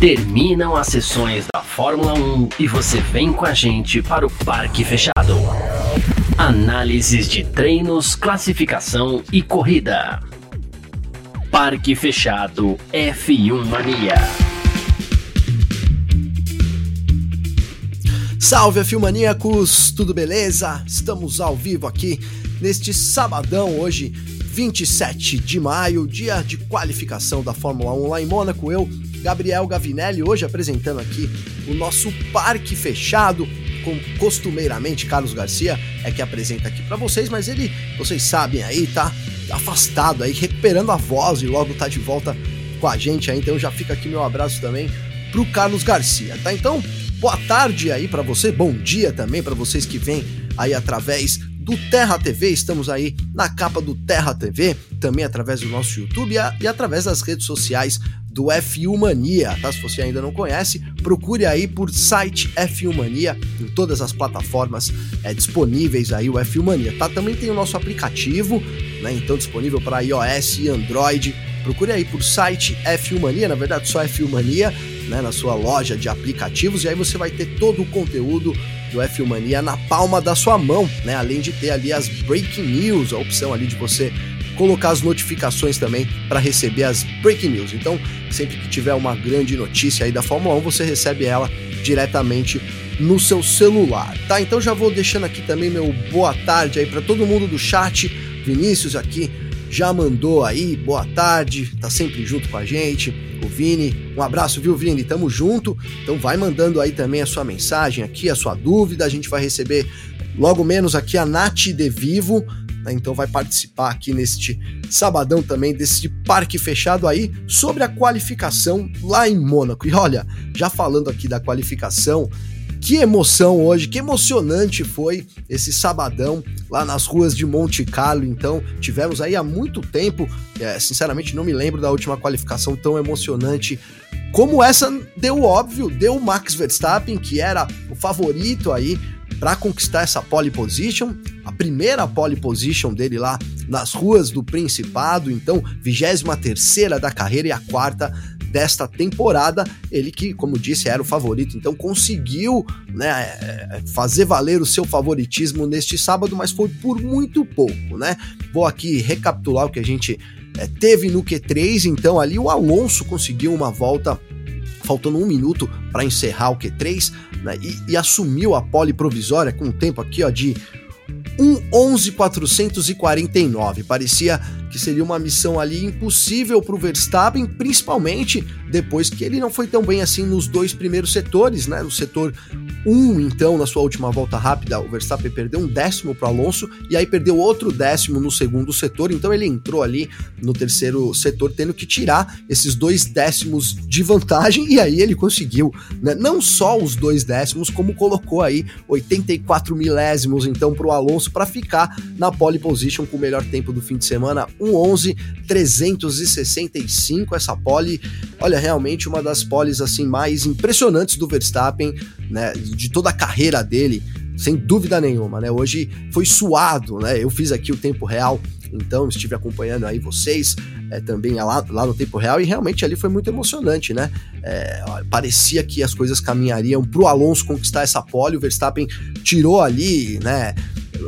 Terminam as sessões da Fórmula 1 e você vem com a gente para o Parque Fechado. Análises de treinos, classificação e corrida. Parque Fechado F1 Mania. Salve Filmaníacos, tudo beleza? Estamos ao vivo aqui neste sabadão, hoje 27 de maio, dia de qualificação da Fórmula 1 lá em Mônaco. Eu, Gabriel Gavinelli, hoje apresentando aqui o nosso parque fechado, com costumeiramente Carlos Garcia é que apresenta aqui para vocês, mas ele, vocês sabem aí, tá afastado aí, recuperando a voz e logo tá de volta com a gente aí, então já fica aqui meu abraço também pro Carlos Garcia, tá? Então, boa tarde aí para você, bom dia também para vocês que vêm aí através do Terra TV, estamos aí na capa do Terra TV, também através do nosso YouTube e, através das redes sociais do F1 Mania, tá? Se você ainda não conhece, procure aí por site F1 Mania em todas as plataformas é, disponíveis aí o F1 Mania, tá? Também tem o nosso aplicativo, né? Então disponível para iOS e Android. Procure aí por site F1 Mania, na verdade só F1 Mania, né? Na sua loja de aplicativos e aí você vai ter todo o conteúdo do F1 Mania na palma da sua mão, né? Além de ter ali as breaking news, a opção ali de você colocar as notificações também para receber as breaking news. Então, sempre que tiver uma grande notícia aí da Fórmula 1, você recebe ela diretamente no seu celular, tá? Então já vou deixando aqui também meu boa tarde aí para todo mundo do chat. Vinícius aqui já mandou aí, boa tarde, tá sempre junto com a gente. O Vini, um abraço, viu, Vini? Tamo junto. Então vai mandando aí também a sua mensagem aqui, a sua dúvida. A gente vai receber logo menos aqui a Nath de Vivo, né? Então vai participar aqui neste sabadão também desse parque fechado aí sobre a qualificação lá em Mônaco. E olha, já falando aqui da qualificação, que emoção hoje, que emocionante foi esse sabadão lá nas ruas de Monte Carlo. Então, tivemos aí há muito tempo, é, sinceramente não me lembro da última qualificação tão emocionante como essa deu óbvio, deu o Max Verstappen, que era o favorito aí para conquistar essa pole position, a primeira pole position dele lá nas ruas do Principado, então 23 terceira da carreira e a quarta desta temporada, ele que, como disse, era o favorito, então conseguiu né, é, fazer valer o seu favoritismo neste sábado, mas foi por muito pouco, né? Vou aqui recapitular o que a gente é, teve no Q3, então ali o Alonso conseguiu uma volta faltando um minuto para encerrar o Q3 né, e, e, assumiu a pole provisória com um tempo aqui ó, de 1.11.449. Parecia que seria uma missão ali impossível para o Verstappen, principalmente depois que ele não foi tão bem assim nos dois primeiros setores, né? No setor 1, então, na sua última volta rápida, o Verstappen perdeu um décimo para Alonso e aí perdeu outro décimo no segundo setor, então ele entrou ali no terceiro setor tendo que tirar esses dois décimos de vantagem e aí ele conseguiu, né? Não só os dois décimos, como colocou aí 84 milésimos então para o Alonso para ficar na pole position com o melhor tempo do fim de semana 1.11 365 essa pole, olha, realmente uma das poles assim mais impressionantes do Verstappen, né, de toda a carreira dele, sem dúvida nenhuma, né? Hoje foi suado, né? Eu fiz aqui o tempo real, então estive acompanhando aí vocês é, também lá, lá no tempo real e realmente ali foi muito emocionante, né? É, parecia que as coisas caminhariam pro Alonso conquistar essa pole, o Verstappen tirou ali, né?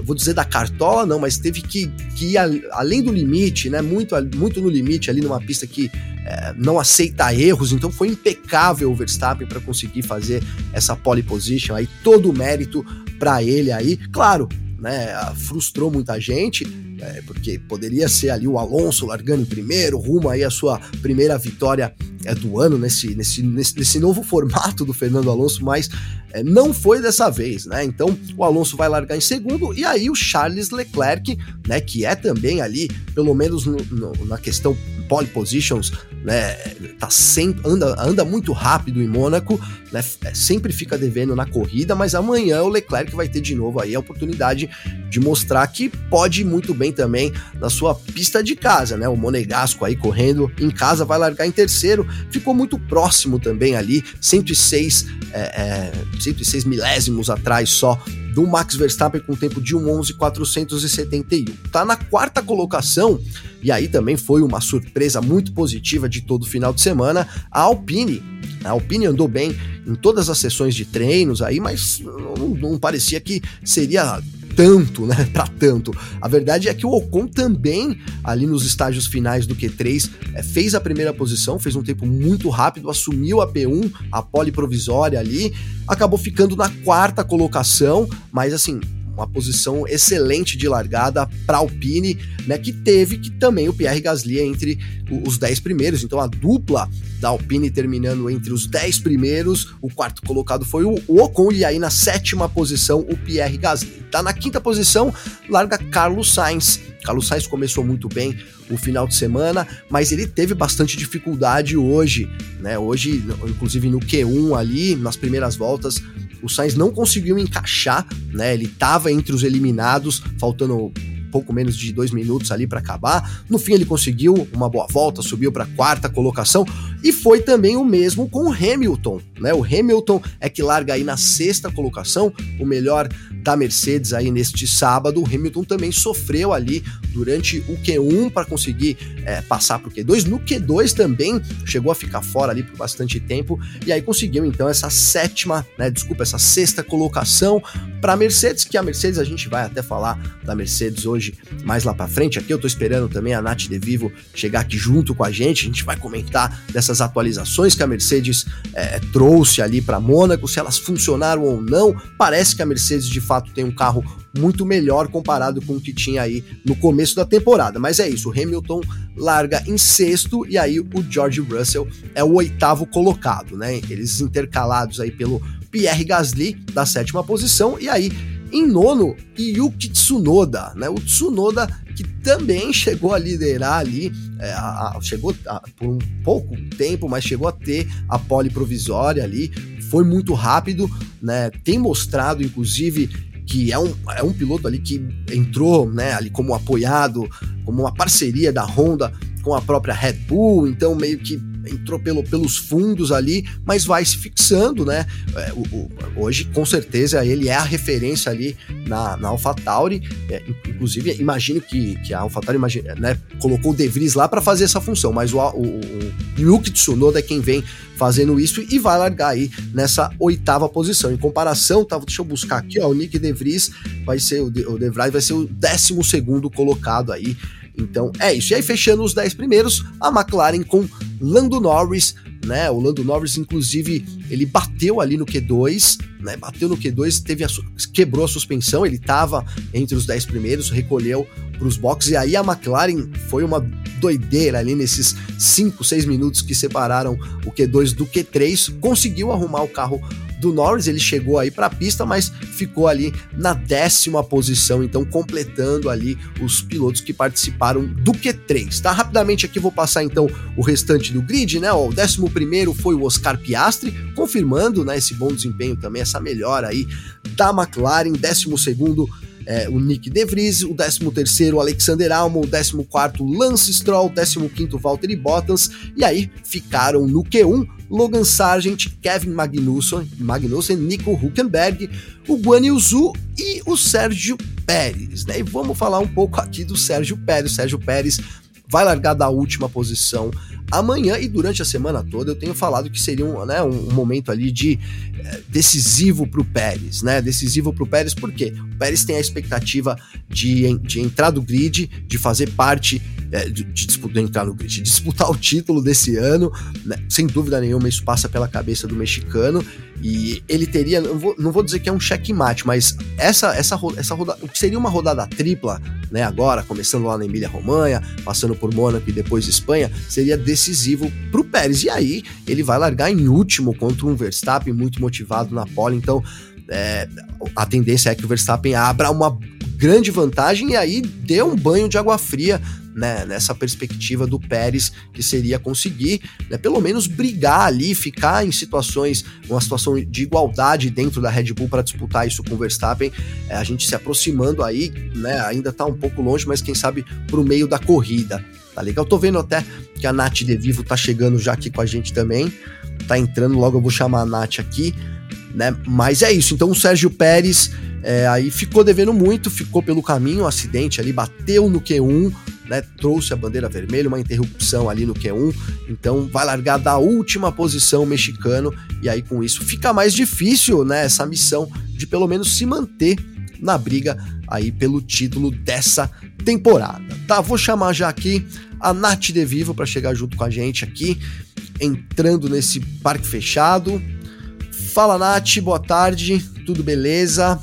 Vou dizer da cartola, não, mas teve que, que ir a, além do limite, né? Muito, muito no limite ali numa pista que é, não aceita erros, então foi impecável o Verstappen para conseguir fazer essa pole position aí, todo o mérito para ele aí. Claro, né? Frustrou muita gente, é, porque poderia ser ali o Alonso largando em primeiro, rumo aí a sua primeira vitória é, do ano nesse, nesse, nesse, nesse, novo formato do Fernando Alonso, mas é, não foi dessa vez, né? Então o Alonso vai largar em segundo e aí o Charles Leclerc, né, que é também ali, pelo menos no, no, na questão pole positions, né, tá sempre anda, anda muito rápido em Mônaco, né, é, sempre fica devendo na corrida, mas amanhã o Leclerc vai ter de novo aí a oportunidade de mostrar que pode muito bem também na sua pista de casa, né? O Monegasco aí correndo em casa vai largar em terceiro, ficou muito próximo também ali, 106, é, é, 106 milésimos atrás só do Max Verstappen com tempo de 1:11.471. Tá na quarta colocação e aí também foi uma surpresa muito positiva de todo o final de semana a Alpine. A Alpine andou bem em todas as sessões de treinos aí, mas não, não parecia que seria tanto, né? Para tanto. A verdade é que o Ocon também, ali nos estágios finais do Q3, é, fez a primeira posição, fez um tempo muito rápido, assumiu a P1, a pole provisória ali, acabou ficando na quarta colocação, mas assim, uma posição excelente de largada para Alpine, né, que teve que também o Pierre Gasly entre os 10 primeiros, então a dupla da Alpine terminando entre os 10 primeiros, o quarto colocado foi o Ocon e aí na sétima posição o Pierre Gasly. Tá na quinta posição, larga Carlos Sainz. Carlos Sainz começou muito bem o final de semana, mas ele teve bastante dificuldade hoje, né? Hoje, inclusive no Q1 ali, nas primeiras voltas, o Sainz não conseguiu encaixar, né? Ele estava entre os eliminados, faltando pouco menos de dois minutos ali para acabar. No fim, ele conseguiu uma boa volta, subiu para quarta colocação e foi também o mesmo com o Hamilton, né? O Hamilton é que larga aí na sexta colocação, o melhor da Mercedes aí neste sábado. O Hamilton também sofreu ali durante o Q1 para conseguir é, passar para o Q2. No Q2 também chegou a ficar fora ali por bastante tempo e aí conseguiu então essa sétima, né? Desculpa, essa sexta colocação para a Mercedes, que a Mercedes a gente vai até falar da Mercedes hoje mais lá para frente. Aqui eu tô esperando também a Nath De Vivo chegar aqui junto com a gente. A gente vai comentar dessas atualizações que a Mercedes é, trouxe ali para Mônaco, se elas funcionaram ou não. Parece que a Mercedes de fato tem um carro muito melhor comparado com o que tinha aí no começo da temporada. Mas é isso, o Hamilton larga em sexto e aí o George Russell é o oitavo colocado, né? Eles intercalados aí pelo Pierre Gasly da sétima posição e aí em nono, Yuki Tsunoda, né? O Tsunoda que também chegou a liderar ali, é, a, a, chegou a, por um pouco tempo, mas chegou a ter a pole provisória ali, foi muito rápido, né? Tem mostrado, inclusive, que é um, é um piloto ali que entrou, né, ali como apoiado, como uma parceria da Honda com a própria Red Bull, então meio que entrou pelo, pelos fundos ali, mas vai se fixando, né? É, o, o, hoje, com certeza, ele é a referência ali na, na AlphaTauri. É, inclusive, imagino que, que a AlphaTauri imagine, né, colocou o De Vries lá para fazer essa função, mas o, o, o Yuki Tsunoda é quem vem fazendo isso e vai largar aí nessa oitava posição. Em comparação, tá, deixa eu buscar aqui, ó, o Nick De Vries vai ser o De, o De Vries vai ser o décimo segundo colocado aí então é isso. E aí, fechando os 10 primeiros, a McLaren com Lando Norris, né? O Lando Norris, inclusive, ele bateu ali no Q2, né? Bateu no Q2, teve a, quebrou a suspensão, ele estava entre os 10 primeiros, recolheu para os boxes, e aí a McLaren foi uma doideira ali nesses 5, 6 minutos que separaram o Q2 do Q3, conseguiu arrumar o carro do Norris, ele chegou aí para a pista, mas ficou ali na décima posição, então completando ali os pilotos que participaram do Q3, tá? Rapidamente aqui vou passar então o restante do grid, né? O décimo primeiro foi o Oscar Piastri, confirmando, né, esse bom desempenho também, essa melhora aí da McLaren, décimo segundo é, o Nick De Vries, o 13º Alexander Albon, o 14º Lance Stroll, o 15º Valtteri Bottas, e aí ficaram no Q1 Logan Sargent, Kevin Magnussen, Magnussen Nico Huckenberg, o Guan Yu Zhu e o Sérgio Pérez. Né? E vamos falar um pouco aqui do Sérgio Pérez. O Sérgio Pérez vai largar da última posição amanhã e durante a semana toda eu tenho falado que seria um, né, um, momento ali de é, decisivo para o Pérez, né? Decisivo para o Pérez, porque o Pérez tem a expectativa de, de entrar do grid, de fazer parte é, de, de, disputar, entrar no grid, de disputar o título desse ano, né? sem dúvida nenhuma isso passa pela cabeça do mexicano e ele teria, não vou, não vou dizer que é um checkmate, mas essa essa essa rodada, seria uma rodada tripla, né? Agora começando lá na Emília Romanha, passando por Mônaco e depois Espanha, seria decisivo para o Pérez. E aí ele vai largar em último contra um Verstappen muito motivado na pole, então é, a tendência é que o Verstappen abra uma grande vantagem e aí dê um banho de água fria né, nessa perspectiva do Pérez, que seria conseguir, né, pelo menos brigar ali, ficar em situações, uma situação de igualdade dentro da Red Bull para disputar isso com o Verstappen, é, a gente se aproximando aí, né, ainda tá um pouco longe, mas quem sabe pro meio da corrida. Tá legal? Tô vendo até que a Nath De Vivo tá chegando já aqui com a gente também. Tá entrando, logo eu vou chamar a Nath aqui, né? Mas é isso. Então o Sérgio Pérez é, aí ficou devendo muito, ficou pelo caminho, um acidente ali, bateu no Q1, né, trouxe a bandeira vermelha, uma interrupção ali no Q1, então vai largar da última posição mexicano, e aí com isso fica mais difícil, né, essa missão de pelo menos se manter na briga aí pelo título dessa temporada. Tá, vou chamar já aqui a Nath De Vivo para chegar junto com a gente aqui, entrando nesse parque fechado. Fala Nath, boa tarde, tudo beleza?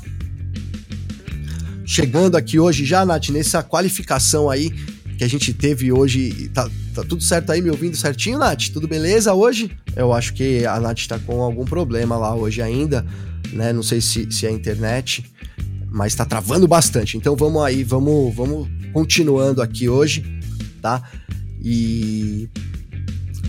chegando aqui hoje já, Nath, nessa qualificação aí que a gente teve hoje. Tá, tá tudo certo aí, me ouvindo certinho, Nath? Tudo beleza hoje? Eu acho que a Nath tá com algum problema lá hoje ainda, né? Não sei se, se é a internet, mas tá travando bastante. Então vamos aí, vamos, vamos continuando aqui hoje, tá? E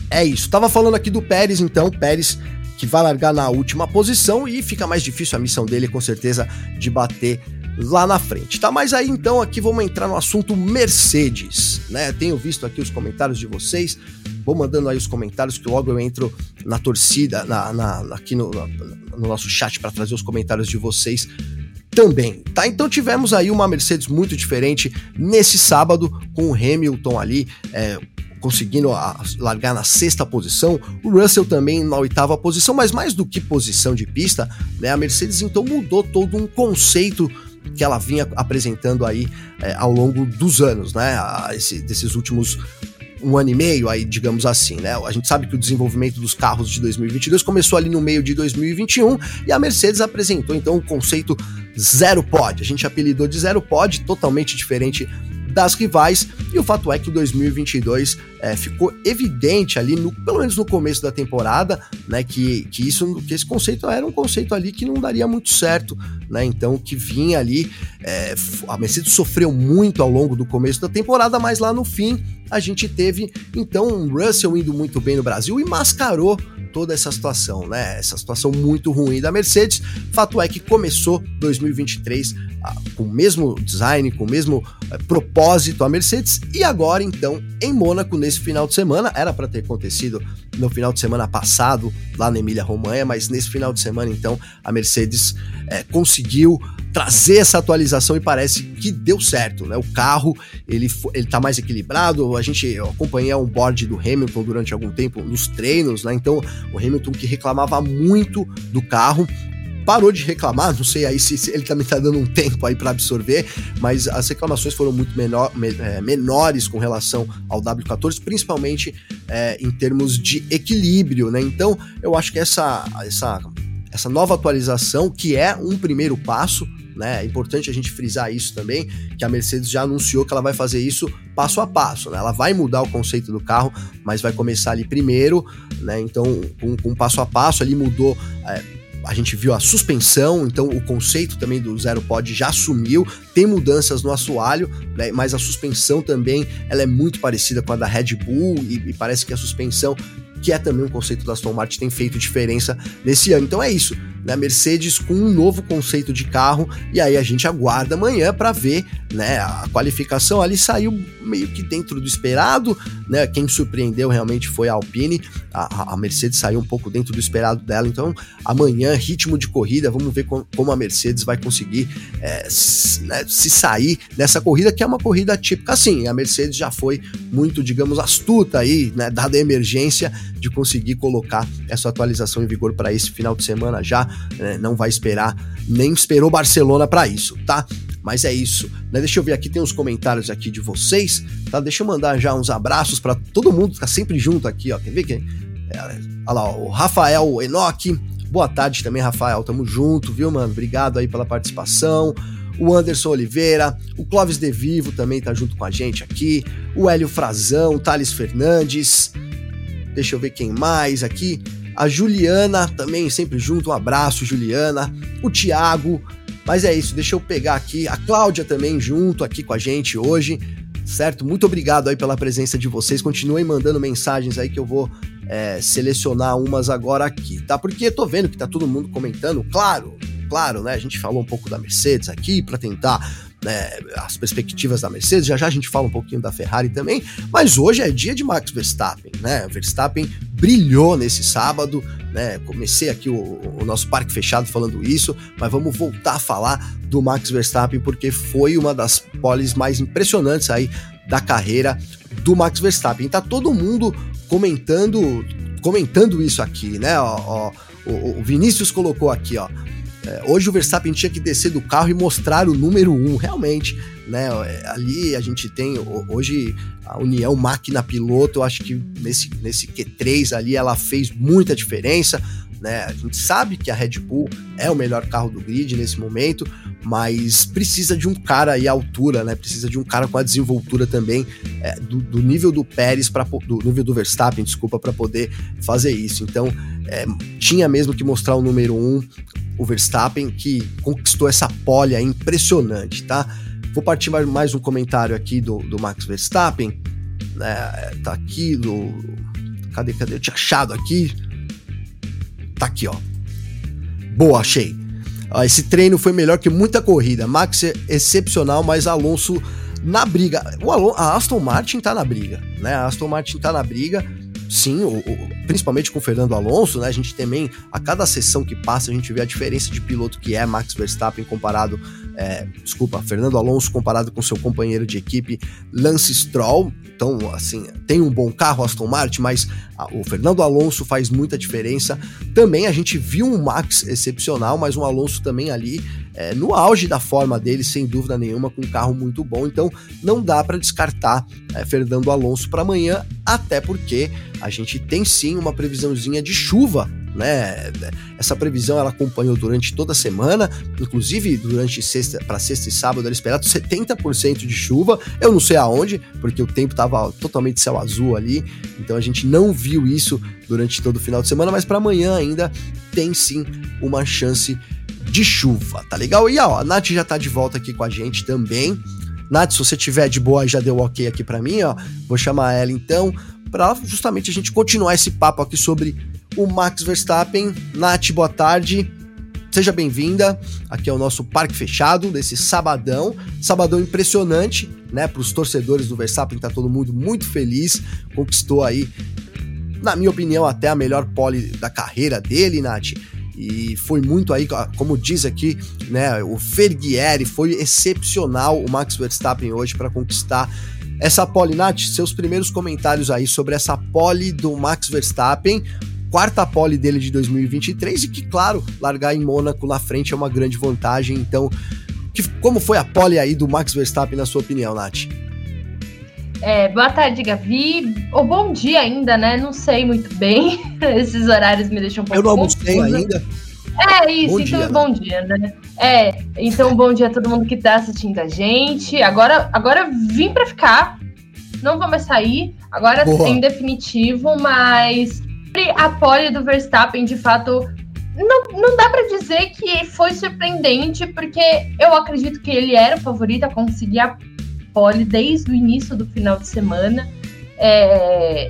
é isso. Tava falando aqui do Pérez, então, Pérez que vai largar na última posição e fica mais difícil a missão dele, com certeza, de bater lá na frente, tá? Mas aí então aqui vamos entrar no assunto Mercedes, né? Tenho visto aqui os comentários de vocês, vou mandando aí os comentários que logo eu entro na torcida, na, na aqui no, no nosso chat para trazer os comentários de vocês também, tá? Então tivemos aí uma Mercedes muito diferente nesse sábado com o Hamilton ali, é, conseguindo largar na sexta posição, o Russell também na oitava posição, mas mais do que posição de pista, né, a Mercedes então mudou todo um conceito que ela vinha apresentando aí é, ao longo dos anos, né? Esse, desses últimos um ano e meio, aí, digamos assim, né? A gente sabe que o desenvolvimento dos carros de 2022 começou ali no meio de 2021 e a Mercedes apresentou então o conceito Zero Pod. A gente apelidou de Zero Pod, totalmente diferente das rivais. E o fato é que 2022 é, ficou evidente ali, no, pelo menos no começo da temporada, né, que, que isso, que esse conceito era um conceito ali que não daria muito certo, né? Então que vinha ali, é, a Mercedes sofreu muito ao longo do começo da temporada, mas lá no fim a gente teve então um Russell indo muito bem no Brasil e mascarou toda essa situação, né? Essa situação muito ruim da Mercedes. Fato é que começou 2023 ah, com o mesmo design, com o mesmo eh, propósito a Mercedes e agora então em Mônaco nesse final de semana era para ter acontecido no final de semana passado lá na Emília Romanha, mas nesse final de semana então a Mercedes eh, conseguiu trazer essa atualização e parece que deu certo, né? O carro, ele, ele tá mais equilibrado, a gente acompanhou o board do Hamilton durante algum tempo nos treinos, né? Então, o Hamilton que reclamava muito do carro, parou de reclamar, não sei aí se, se ele também tá dando um tempo aí para absorver, mas as reclamações foram muito menor, me, é, menores com relação ao W14, principalmente é, em termos de equilíbrio, né? Então, eu acho que essa, essa, essa nova atualização, que é um primeiro passo, né? É importante a gente frisar isso também, que a Mercedes já anunciou que ela vai fazer isso passo a passo, né? Ela vai mudar o conceito do carro, mas vai começar ali primeiro, né? Então, com, com passo a passo, ali mudou. É, a gente viu a suspensão, então o conceito também do Zero Pod já sumiu, tem mudanças no assoalho, né, mas a suspensão também ela é muito parecida com a da Red Bull e, e parece que a suspensão que é também um conceito da Aston Martin, tem feito diferença nesse ano. Então é isso, né? Mercedes com um novo conceito de carro e aí a gente aguarda amanhã para ver, né? A qualificação ali saiu meio que dentro do esperado, né? Quem surpreendeu realmente foi a Alpine, a, a Mercedes saiu um pouco dentro do esperado dela. Então amanhã ritmo de corrida, vamos ver com, como a Mercedes vai conseguir é, se, né, se sair dessa corrida que é uma corrida típica. Assim, a Mercedes já foi muito, digamos, astuta aí, né? Dada a emergência de conseguir colocar essa atualização em vigor para esse final de semana já. Né? Não vai esperar, nem esperou Barcelona para isso, tá? Mas é isso, né? Deixa eu ver aqui, tem uns comentários aqui de vocês, tá? Deixa eu mandar já uns abraços para todo mundo que tá sempre junto aqui, ó. Quer ver quem? É, olha lá, o Rafael Enoque. Boa tarde também, Rafael. Tamo junto, viu, mano? Obrigado aí pela participação o Anderson Oliveira, o Clóvis De Vivo também tá junto com a gente aqui, o Hélio Frazão, o Thales Fernandes, Deixa eu ver quem mais aqui. A Juliana também sempre junto. Um abraço, Juliana. O Tiago. Mas é isso, deixa eu pegar aqui. A Cláudia também junto aqui com a gente hoje. certo? Muito obrigado aí pela presença de vocês. Continuem mandando mensagens aí que eu vou é, selecionar umas agora aqui, tá? Porque tô vendo que tá todo mundo comentando, claro, claro, né? A gente falou um pouco da Mercedes aqui para tentar né, as perspectivas da Mercedes, já já a gente fala um pouquinho da Ferrari também, mas hoje é dia de Max Verstappen, né? Verstappen brilhou nesse sábado, né? Comecei aqui o, o, nosso parque fechado falando isso, mas vamos voltar a falar do Max Verstappen porque foi uma das poles mais impressionantes aí da carreira do Max Verstappen. Tá todo mundo comentando comentando isso aqui, né? Ó, ó, o, o Vinícius colocou aqui, ó. É, hoje o Verstappen tinha que descer do carro e mostrar o número 1, um, realmente, né? É, ali a gente tem hoje a união máquina-piloto, eu acho que nesse, nesse Q3 ali ela fez muita diferença. Né? A gente sabe que a Red Bull é o melhor carro do grid nesse momento, mas precisa de um cara aí à altura, né? Precisa de um cara com a desenvoltura também é, do, do, nível do Pérez para do nível do Verstappen, desculpa, para poder fazer isso. Então é, tinha mesmo que mostrar o número um o Verstappen, que conquistou essa pole impressionante, tá? Vou partir mais um comentário aqui do, do Max Verstappen. É, tá aqui do. Cadê, cadê? Eu tinha achado aqui. Tá aqui, ó. Boa, achei. esse treino foi melhor que muita corrida. Max é excepcional, mas Alonso na briga. O Alon a Aston Martin tá na briga, né? A Aston Martin tá na briga sim, o, o, principalmente com o Fernando Alonso, né? A gente também, a cada sessão que passa, a gente vê a diferença de piloto que é Max Verstappen comparado, é, desculpa, Fernando Alonso comparado com seu companheiro de equipe Lance Stroll. Então, assim, tem um bom carro Aston Martin, mas o Fernando Alonso faz muita diferença. Também a gente viu um Max excepcional, mas um Alonso também ali é, no auge da forma dele, sem dúvida nenhuma, com um carro muito bom. Então, não dá para descartar é, Fernando Alonso para amanhã, até porque a gente tem sim uma previsãozinha de chuva né? Essa previsão ela acompanhou durante toda a semana, inclusive durante sexta para sexta e sábado era esperado 70% de chuva. Eu não sei aonde, porque o tempo estava totalmente céu azul ali, então a gente não viu isso durante todo o final de semana, mas para amanhã ainda tem sim uma chance de chuva, tá legal? E ó, a Nath já tá de volta aqui com a gente também. Nath, se você tiver de boa, já deu ok aqui para mim, ó. Vou chamar ela então para justamente a gente continuar esse papo aqui sobre o Max Verstappen. Nath, boa tarde. Seja bem-vinda. Aqui é o nosso parque fechado desse sabadão. Sabadão impressionante, né? Para os torcedores do Verstappen, tá todo mundo muito feliz. Conquistou aí, na minha opinião, até a melhor pole da carreira dele, Nath. E foi muito aí, como diz aqui, né? O Ferguieri foi excepcional o Max Verstappen hoje para conquistar essa pole, Nath, seus primeiros comentários aí sobre essa pole do Max Verstappen, quarta pole dele de 2023 e que, claro, largar em Mônaco na frente é uma grande vantagem. Então, que, como foi a pole aí do Max Verstappen, na sua opinião, Nath? É, boa tarde, Gavi. Ou bom dia ainda, né? Não sei muito bem. Esses horários me deixam um pouco Eu não almocei ainda. É isso, bom então dia, bom né? dia, né? É, então bom dia a todo mundo que tá assistindo a gente. Agora, agora vim para ficar. Não vou mais sair. Agora Boa. em definitivo, mas a pole do Verstappen, de fato, não, não dá para dizer que foi surpreendente, porque eu acredito que ele era o favorito a conseguir a pole desde o início do final de semana. É,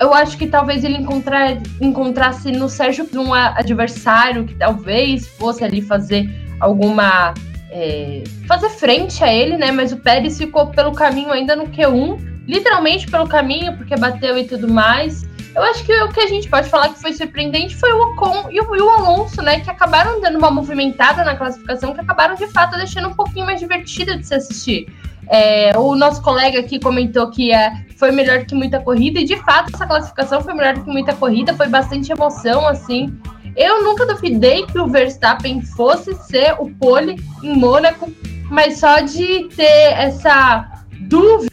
eu acho que talvez ele encontrar, encontrasse no Sérgio um adversário que talvez fosse ali fazer alguma. É, fazer frente a ele, né? Mas o Pérez ficou pelo caminho ainda no Q1, literalmente pelo caminho, porque bateu e tudo mais. Eu acho que o que a gente pode falar que foi surpreendente foi o Ocon e o, Alonso, né? Que acabaram dando uma movimentada na classificação, que acabaram de fato deixando um pouquinho mais divertido de se assistir. É, o nosso colega aqui comentou que é, foi melhor que muita corrida, e de fato essa classificação foi melhor que muita corrida, foi bastante emoção, assim. Eu nunca duvidei que o Verstappen fosse ser o pole em Mônaco, mas só de ter essa dúvida,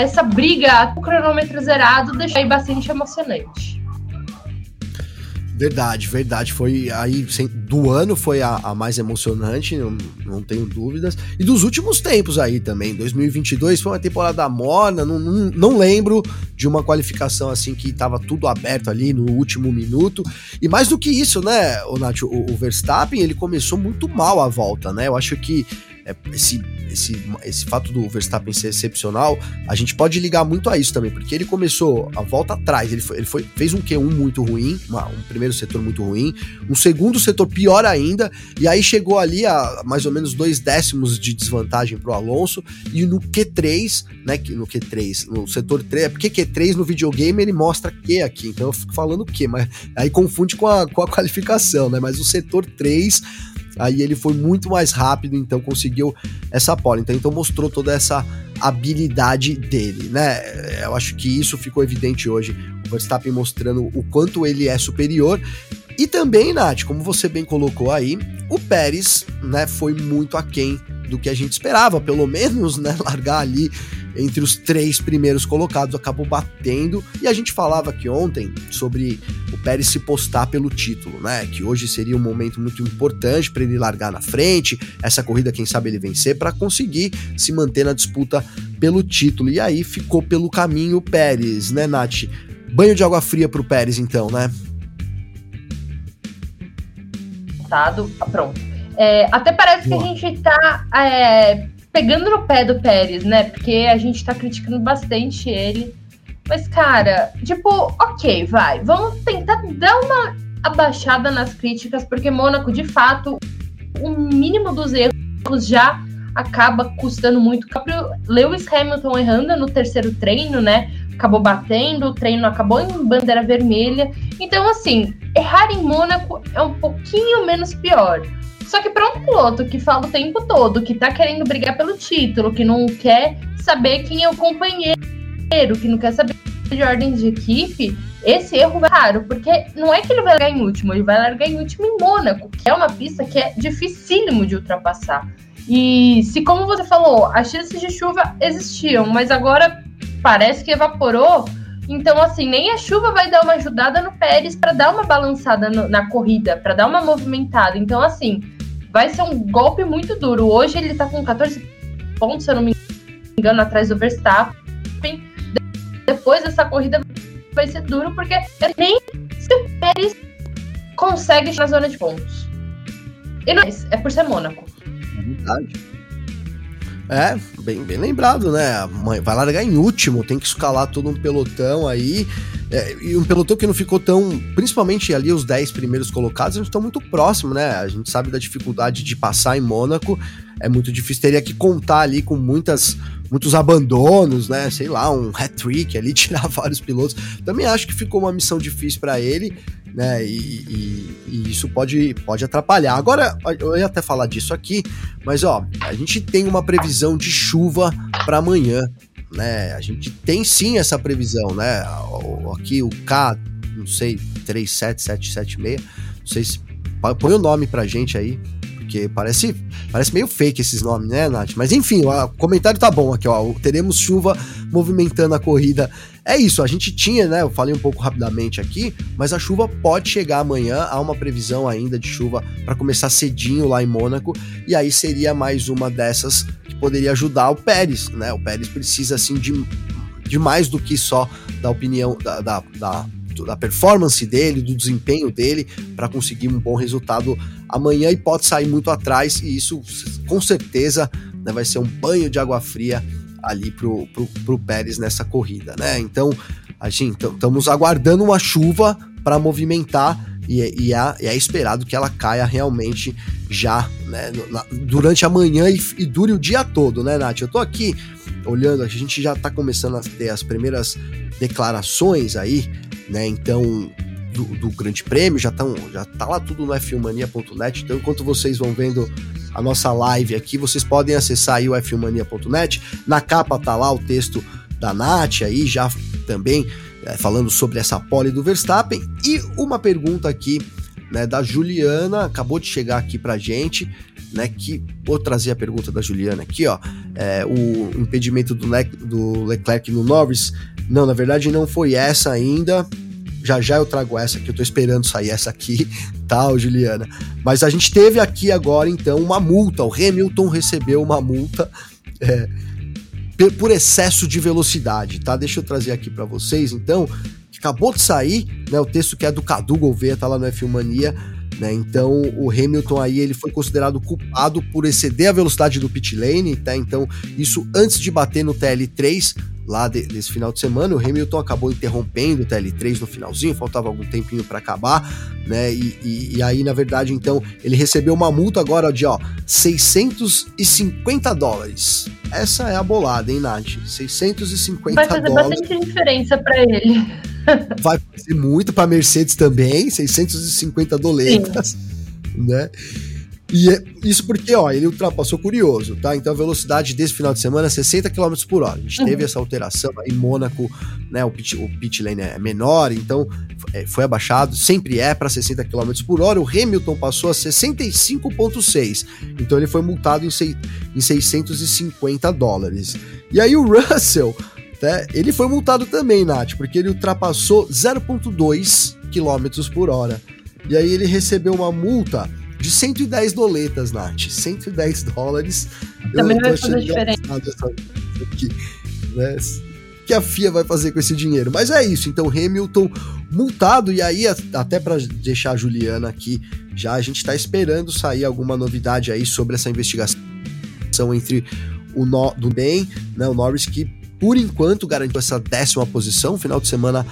essa briga com o cronômetro zerado, deixei bastante emocionante. Verdade, verdade. Foi aí do ano foi a, a mais emocionante, não, não, tenho dúvidas. E dos últimos tempos aí também. 2022 foi uma temporada morna, não, não, não lembro de uma qualificação assim que estava tudo aberto ali no último minuto. E mais do que isso, né, o, Nath, o, o Verstappen ele começou muito mal a volta, né? Eu acho que é, esse, esse, esse fato do Verstappen ser excepcional, a gente pode ligar muito a isso também, porque ele começou a volta atrás, ele, foi, ele foi, fez um Q1 muito ruim, uma, um primeiro setor muito ruim, um segundo setor pior ainda, e aí chegou ali a mais ou menos dois décimos de desvantagem pro Alonso, e no Q3, né, no Q3, no setor 3, é porque Q3 no videogame ele mostra Q aqui, então eu fico falando Q, mas aí confunde com a, com a qualificação, né, mas o setor 3 Aí ele foi muito mais rápido, então conseguiu essa pole. Então, então mostrou toda essa habilidade dele, né? Eu acho que isso ficou evidente hoje. O Verstappen mostrando o quanto ele é superior. E também, Nath, como você bem colocou aí, o Pérez, né, foi muito aquém do que a gente esperava, pelo menos, né, largar ali entre os três primeiros colocados, acabou batendo. E a gente falava aqui ontem sobre o Pérez se postar pelo título, né? Que hoje seria um momento muito importante para ele largar na frente, essa corrida, quem sabe ele vencer, para conseguir se manter na disputa pelo título. E aí ficou pelo caminho o Pérez, né, Nath? Banho de água fria pro Pérez, então, né? Tá, pronto. É, até parece Boa. que a gente tá é, pegando no pé do Pérez, né? Porque a gente tá criticando bastante ele. Mas, cara, tipo, ok, vai. Vamos tentar dar uma abaixada nas críticas, porque Mônaco, de fato, o mínimo dos erros já acaba custando muito. O próprio Lewis Hamilton errando no terceiro treino, né? Acabou batendo, o treino acabou em bandeira vermelha. Então, assim, errar em Mônaco é um pouquinho menos pior. Só que para um piloto que fala o tempo todo que tá querendo brigar pelo título, que não quer saber quem é o companheiro, que não quer saber de ordem de equipe, esse erro vai raro, porque não é que ele vai largar em último, ele vai largar em último em Mônaco, que é uma pista que é dificílimo de ultrapassar. E se, como você falou, as chances de chuva existiam, mas agora parece que evaporou. Então, assim, nem a chuva vai dar uma ajudada no Pérez para dar uma balançada no, na corrida, para dar uma movimentada. Então, assim, vai ser um golpe muito duro. Hoje ele tá com 14 pontos, se eu não me engano, atrás do Verstappen. Depois dessa corrida vai ser duro, porque nem se o Pérez consegue na zona de pontos. E não é, é por ser Mônaco. É verdade. É, bem, bem lembrado, né? Vai largar em último, tem que escalar todo um pelotão aí. É, e um pelotão que não ficou tão. Principalmente ali os 10 primeiros colocados, eles estão muito próximos, né? A gente sabe da dificuldade de passar em Mônaco. É muito difícil, teria que contar ali com muitas, muitos abandonos, né? Sei lá, um hat-trick ali, tirar vários pilotos. Também acho que ficou uma missão difícil para ele, né? E, e, e, isso pode, pode atrapalhar. Agora, eu ia até falar disso aqui, mas ó, a gente tem uma previsão de chuva para amanhã né? A gente tem sim essa previsão, né? Aqui o K, não sei, 37776, não sei se põe o nome pra gente aí, porque parece, parece meio fake esses nomes, né, Nath? Mas enfim, o comentário tá bom aqui, ó. Teremos chuva movimentando a corrida. É isso, a gente tinha, né? Eu falei um pouco rapidamente aqui, mas a chuva pode chegar amanhã. Há uma previsão ainda de chuva para começar cedinho lá em Mônaco, e aí seria mais uma dessas que poderia ajudar o Pérez, né? O Pérez precisa assim de, de mais do que só da opinião da, da, da da performance dele, do desempenho dele, para conseguir um bom resultado amanhã e pode sair muito atrás, e isso com certeza né, vai ser um banho de água fria ali pro, pro, pro Pérez nessa corrida, né? Então, a gente estamos aguardando uma chuva para movimentar e, e, é, é, esperado que ela caia realmente já, né, na, durante a manhã e, e, dure o dia todo, né, Nath? Eu tô aqui olhando, a gente já tá começando a ter as primeiras declarações aí, né? Então, do, do Grande Prêmio, já, tão, já tá lá tudo no f1mania.net. Então, enquanto vocês vão vendo a nossa live aqui, vocês podem acessar aí o f1mania.net. Na capa tá lá o texto da Nath aí, já também é, falando sobre essa pole do Verstappen. E uma pergunta aqui né, da Juliana, acabou de chegar aqui pra gente, né, que vou trazer a pergunta da Juliana aqui, ó, é, o impedimento do, Le do Leclerc no Norris, não, na verdade não foi essa ainda, já já eu trago essa que eu tô esperando sair essa aqui, tá, Juliana? Mas a gente teve aqui agora então uma multa. O Hamilton recebeu uma multa é, por excesso de velocidade, tá? Deixa eu trazer aqui para vocês então. Que acabou de sair, né? O texto que é do Cadu Gouveia, tá lá no F1 Mania. Né? Então o Hamilton aí ele foi considerado culpado por exceder a velocidade do pit lane, tá? Então isso antes de bater no TL3 lá de, desse final de semana, o Hamilton acabou interrompendo o TL3 no finalzinho, faltava algum tempinho para acabar, né? E, e, e, aí na verdade então ele recebeu uma multa agora de ó 650 dólares. Essa é a bolada, hein, Nath? 650 Vai fazer dólares. bastante diferença para ele. Vai fazer muito para Mercedes também, 650 doletas, Sim. né? E é isso porque, ó, ele ultrapassou curioso, tá? Então a velocidade desse final de semana é 60 km por hora. A gente uhum. teve essa alteração em Mônaco, né? O pit, o pit lane é menor, então é, foi abaixado, sempre é para 60 km por hora. O Hamilton passou a 65,6, então ele foi multado em, sei, em 650 dólares. E aí o Russell né? Ele foi multado também, Nath, porque ele ultrapassou 0,2 km por hora. E aí ele recebeu uma multa de 110 doletas, Nath. 110 dólares. Também vai fazer diferença. Aqui, né? que a FIA vai fazer com esse dinheiro. Mas é isso, então Hamilton multado, e aí até para deixar a Juliana aqui, já a gente está esperando sair alguma novidade aí sobre essa investigação entre o no, do bem, né, o Norris que por enquanto garantiu essa décima posição, final de semana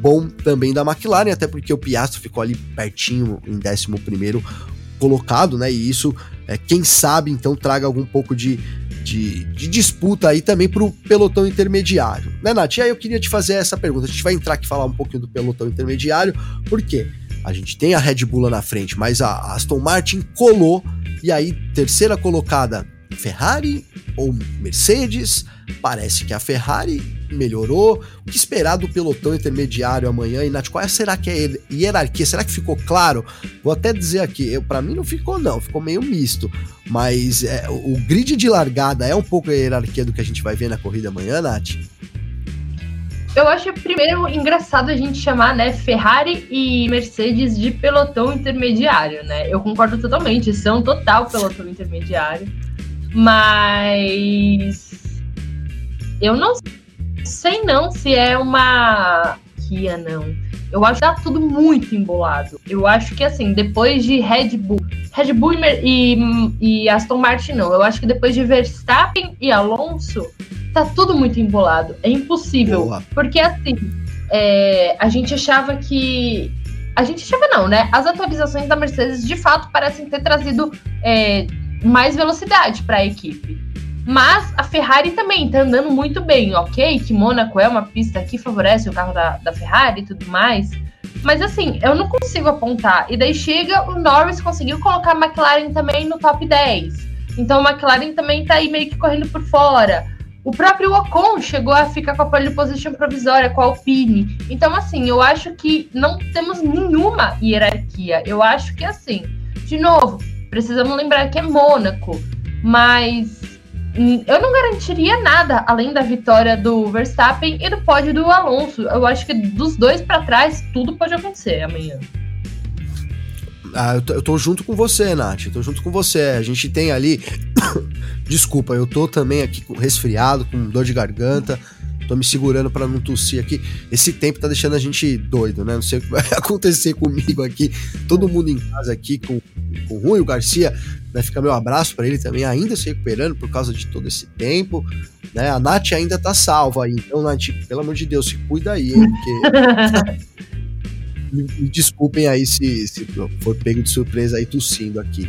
bom também da McLaren, até porque o Piastri ficou ali pertinho em décimo primeiro colocado, né? E isso, é, quem sabe, então traga algum pouco de, de, de disputa aí também para o pelotão intermediário, né, Nath? E aí eu queria te fazer essa pergunta. A gente vai entrar aqui falar um pouquinho do pelotão intermediário, por quê? A gente tem a Red Bull lá na frente, mas a Aston Martin colou e aí terceira colocada Ferrari ou Mercedes? Parece que a Ferrari melhorou. O que esperar do pelotão intermediário amanhã? E Nath, qual será que é a hierarquia? Será que ficou claro? Vou até dizer aqui, para mim não ficou não, ficou meio misto. Mas é, o grid de largada é um pouco a hierarquia do que a gente vai ver na corrida amanhã, Nath? Eu acho primeiro engraçado a gente chamar, né, Ferrari e Mercedes de pelotão intermediário, né? Eu concordo totalmente, são total pelotão intermediário. Mas eu não sei não se é uma Kia, não. Eu acho que tá tudo muito embolado. Eu acho que assim, depois de Red Bull, Red Bull e, e, e Aston Martin não. Eu acho que depois de Verstappen e Alonso, tá tudo muito embolado. É impossível. Boa. Porque assim, é, a gente achava que. A gente achava não, né? As atualizações da Mercedes de fato parecem ter trazido é, mais velocidade para a equipe. Mas a Ferrari também está andando muito bem, ok? Que Mônaco é uma pista que favorece o carro da, da Ferrari e tudo mais. Mas assim, eu não consigo apontar. E daí chega o Norris conseguiu colocar a McLaren também no top 10. Então a McLaren também está aí meio que correndo por fora. O próprio Ocon chegou a ficar com a pole position provisória com a Alpine. Então, assim, eu acho que não temos nenhuma hierarquia. Eu acho que, assim, de novo, Precisamos lembrar que é Mônaco, mas eu não garantiria nada além da vitória do Verstappen e do pódio do Alonso. Eu acho que dos dois para trás tudo pode acontecer amanhã. Ah, eu tô, eu tô, junto com você, Nath. Eu tô junto com você. A gente tem ali. Desculpa, eu tô também aqui resfriado, com dor de garganta. Tô me segurando para não tossir aqui. Esse tempo tá deixando a gente doido, né? Não sei o que vai acontecer comigo aqui. Todo mundo em casa aqui com, com ruim. O Garcia vai ficar meu abraço para ele também, ainda se recuperando por causa de todo esse tempo. Né? A Nath ainda tá salva aí. Então, Nath, pelo amor de Deus, se cuida aí, hein? Porque. me, me desculpem aí se, se for pego de surpresa aí tossindo aqui.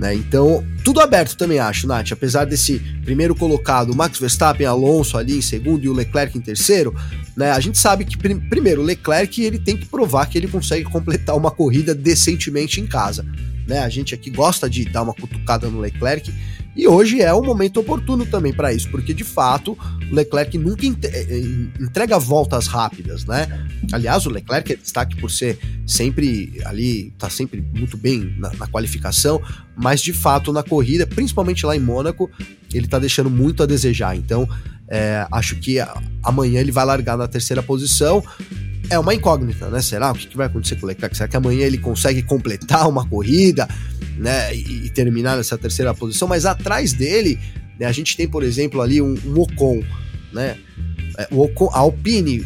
Né? Então, tudo aberto também acho, Nath. Apesar desse primeiro colocado, Max Verstappen, Alonso ali em segundo e o Leclerc em terceiro, né? A gente sabe que, primeiro, o Leclerc ele tem que provar que ele consegue completar uma corrida decentemente em casa. Né? A gente aqui gosta de dar uma cutucada no Leclerc e hoje é um momento oportuno também para isso, porque de fato o Leclerc nunca eh, eh, entrega voltas rápidas, né? Aliás, o Leclerc é destaque por ser sempre ali, tá sempre muito bem na, na qualificação, mas de fato na corrida, principalmente lá em Mônaco, ele tá deixando muito a desejar. Então, é, acho que amanhã ele vai largar na terceira posição é uma incógnita, né? Será? O que, vai acontecer com o Leclerc? Será que amanhã ele consegue completar uma corrida, né? E, e terminar nessa terceira posição? Mas atrás dele, né, a gente tem, por exemplo, ali um, um Ocon, né? É, o Ocon, a Alpine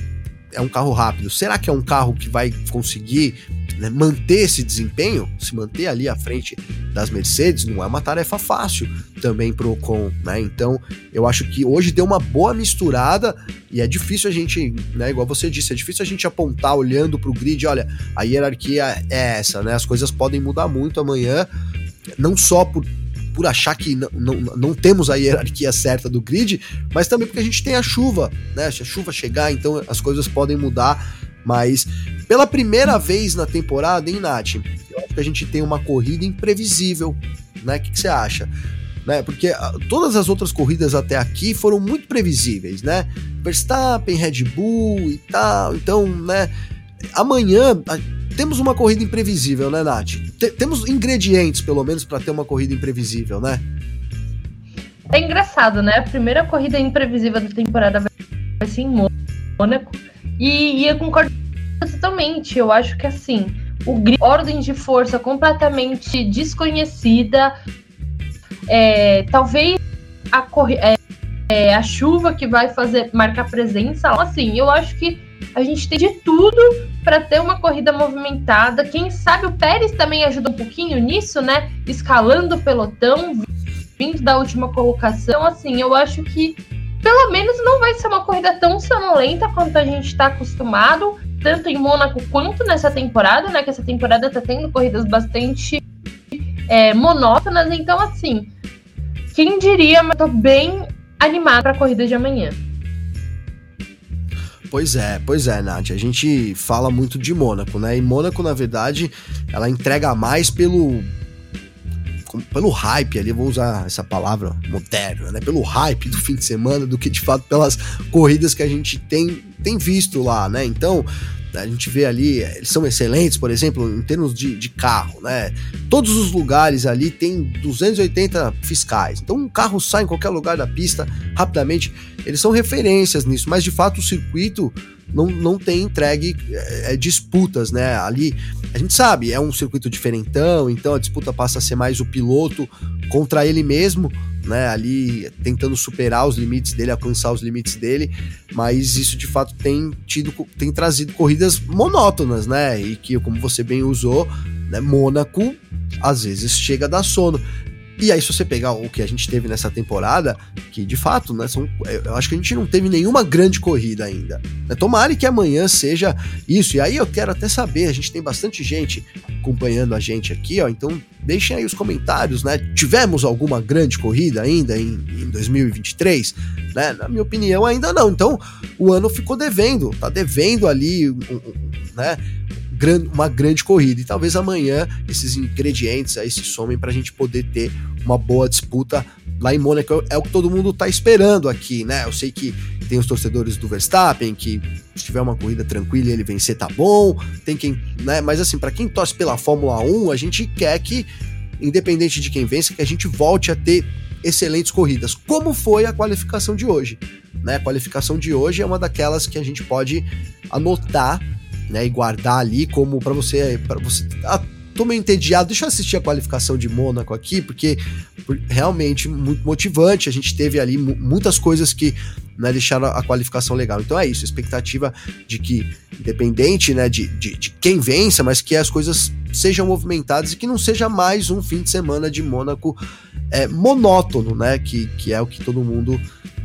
é um carro rápido. Será que é um carro que vai conseguir né, manter esse desempenho, se manter ali à frente das Mercedes, não é uma tarefa fácil também para o Ocon, né? Então, eu acho que hoje deu uma boa misturada e é difícil a gente, né, igual você disse, é difícil a gente apontar olhando para o grid, olha, a hierarquia é essa, né? As coisas podem mudar muito amanhã, não só por por achar que não, não, não, temos a hierarquia certa do grid, mas também porque a gente tem a chuva, né? Se a chuva chegar, então as coisas podem mudar. Mas pela primeira vez na temporada, hein, Nath? Eu acho que a gente tem uma corrida imprevisível, né? O que, que você acha? Né? Porque ah, todas as outras corridas até aqui foram muito previsíveis, né? Verstappen, Red Bull e tal. Então, né? Amanhã temos uma corrida imprevisível, né, Nath? T temos ingredientes, pelo menos, para ter uma corrida imprevisível, né? É engraçado, né? A primeira corrida imprevisível da temporada vai ser em Mônaco. E, e eu concordo totalmente. Eu acho que assim, o ordem de força completamente desconhecida. É, talvez a, é, é, a chuva que vai fazer marcar presença. Assim, eu acho que a gente tem de tudo para ter uma corrida movimentada. Quem sabe o Pérez também ajuda um pouquinho nisso, né? Escalando o pelotão, vindo da última colocação. Assim, eu acho que pelo menos não vai ser uma corrida tão sonolenta quanto a gente está acostumado, tanto em Mônaco quanto nessa temporada, né? Que essa temporada tá tendo corridas bastante é, monótonas. Então, assim, quem diria, mas tô bem animada para a corrida de amanhã. Pois é, pois é, Nath. A gente fala muito de Mônaco, né? E Mônaco, na verdade, ela entrega mais pelo pelo hype ali, vou usar essa palavra moderna, né? Pelo hype do fim de semana, do que de fato pelas corridas que a gente tem, tem visto lá, né? Então, a gente vê ali, eles são excelentes, por exemplo, em termos de, de carro, né? Todos os lugares ali tem 280 fiscais. Então, um carro sai em qualquer lugar da pista rapidamente. Eles são referências nisso, mas de fato o circuito não, não tem entregue é, disputas, né? Ali, a gente sabe, é um circuito diferentão, então a disputa passa a ser mais o piloto contra ele mesmo, né? Ali tentando superar os limites dele, alcançar os limites dele, mas isso de fato tem tido, tem trazido corridas monótonas, né? E que, como você bem usou, né? Mônaco às vezes chega a dar sono. E aí, se você pegar o que a gente teve nessa temporada, que de fato, né, são, eu acho que a gente não teve nenhuma grande corrida ainda. Né? Tomara que amanhã seja isso. E aí eu quero até saber, a gente tem bastante gente acompanhando a gente aqui, ó. Então deixem aí os comentários, né? Tivemos alguma grande corrida ainda em, em 2023? Né? Na minha opinião, ainda não. Então, o ano ficou devendo, tá devendo ali, um, um, né? uma grande corrida. E talvez amanhã esses ingredientes aí se somem para a gente poder ter uma boa disputa lá em Mônaco. É o que todo mundo está esperando aqui, né? Eu sei que tem os torcedores do Verstappen que se tiver uma corrida tranquila ele vencer tá bom. Tem quem, né? Mas assim, para quem torce pela Fórmula 1, a gente quer que independente de quem vence, que a gente volte a ter excelentes corridas, como foi a qualificação de hoje. Né? A qualificação de hoje é uma daquelas que a gente pode anotar né, e guardar ali como para você para você tô meio entediado, deixa eu assistir a qualificação de Mônaco aqui, porque realmente muito motivante, a gente teve ali muitas coisas que né, deixaram a qualificação legal. Então é isso, expectativa de que, independente né, de, de, de, quem vença, mas que as coisas sejam movimentadas e que não seja mais um fim de semana de Mônaco é, monótono, né, que, que é o que todo mundo